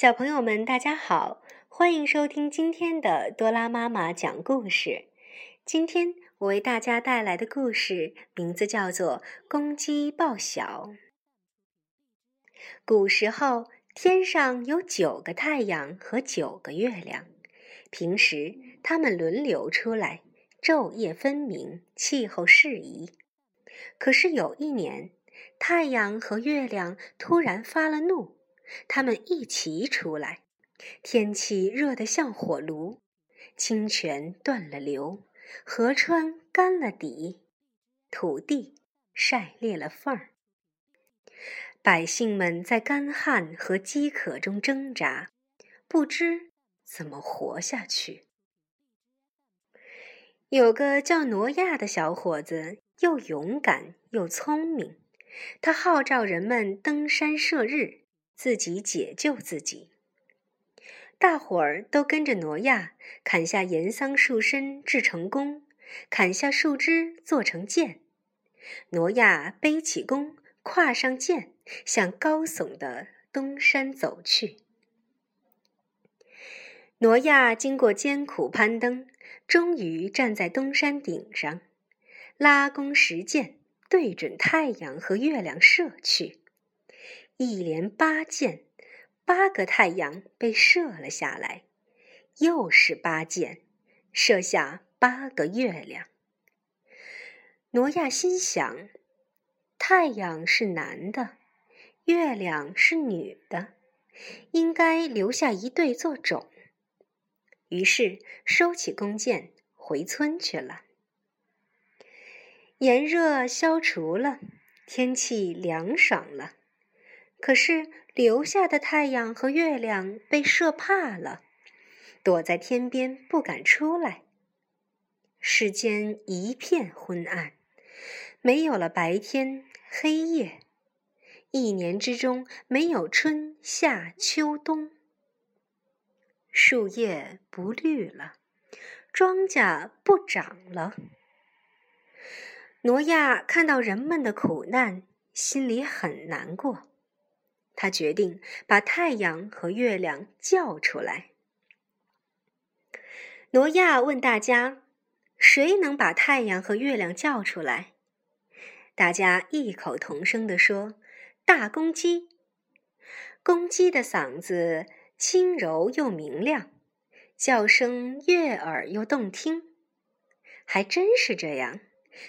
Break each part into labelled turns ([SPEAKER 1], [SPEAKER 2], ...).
[SPEAKER 1] 小朋友们，大家好，欢迎收听今天的多拉妈妈讲故事。今天我为大家带来的故事名字叫做《公鸡报晓》。古时候，天上有九个太阳和九个月亮，平时它们轮流出来，昼夜分明，气候适宜。可是有一年，太阳和月亮突然发了怒。他们一齐出来，天气热得像火炉，清泉断了流，河川干了底，土地晒裂了缝儿。百姓们在干旱和饥渴中挣扎，不知怎么活下去。有个叫挪亚的小伙子，又勇敢又聪明，他号召人们登山射日。自己解救自己，大伙儿都跟着挪亚砍下盐桑树身制成弓，砍下树枝做成箭。挪亚背起弓，挎上箭，向高耸的东山走去。挪亚经过艰苦攀登，终于站在东山顶上，拉弓拾箭，对准太阳和月亮射去。一连八箭，八个太阳被射了下来，又是八箭，射下八个月亮。挪亚心想：太阳是男的，月亮是女的，应该留下一对做种。于是收起弓箭，回村去了。炎热消除了，天气凉爽了。可是，留下的太阳和月亮被射怕了，躲在天边不敢出来。世间一片昏暗，没有了白天黑夜，一年之中没有春夏秋冬。树叶不绿了，庄稼不长了。挪亚看到人们的苦难，心里很难过。他决定把太阳和月亮叫出来。挪亚问大家：“谁能把太阳和月亮叫出来？”大家异口同声地说：“大公鸡。”公鸡的嗓子轻柔又明亮，叫声悦耳又动听。还真是这样，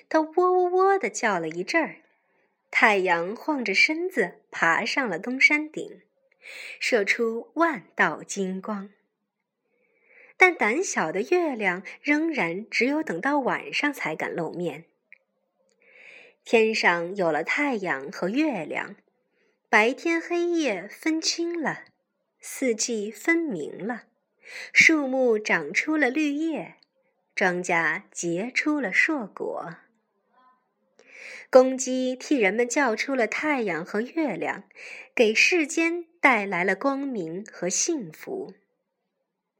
[SPEAKER 1] 它喔喔喔地叫了一阵儿。太阳晃着身子爬上了东山顶，射出万道金光。但胆小的月亮仍然只有等到晚上才敢露面。天上有了太阳和月亮，白天黑夜分清了，四季分明了，树木长出了绿叶，庄稼结出了硕果。公鸡替人们叫出了太阳和月亮，给世间带来了光明和幸福。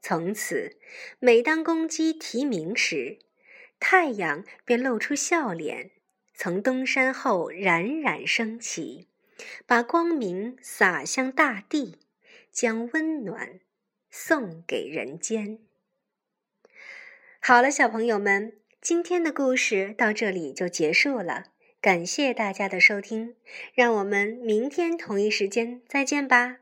[SPEAKER 1] 从此，每当公鸡啼鸣时，太阳便露出笑脸，从东山后冉冉升起，把光明洒向大地，将温暖送给人间。好了，小朋友们，今天的故事到这里就结束了。感谢大家的收听，让我们明天同一时间再见吧。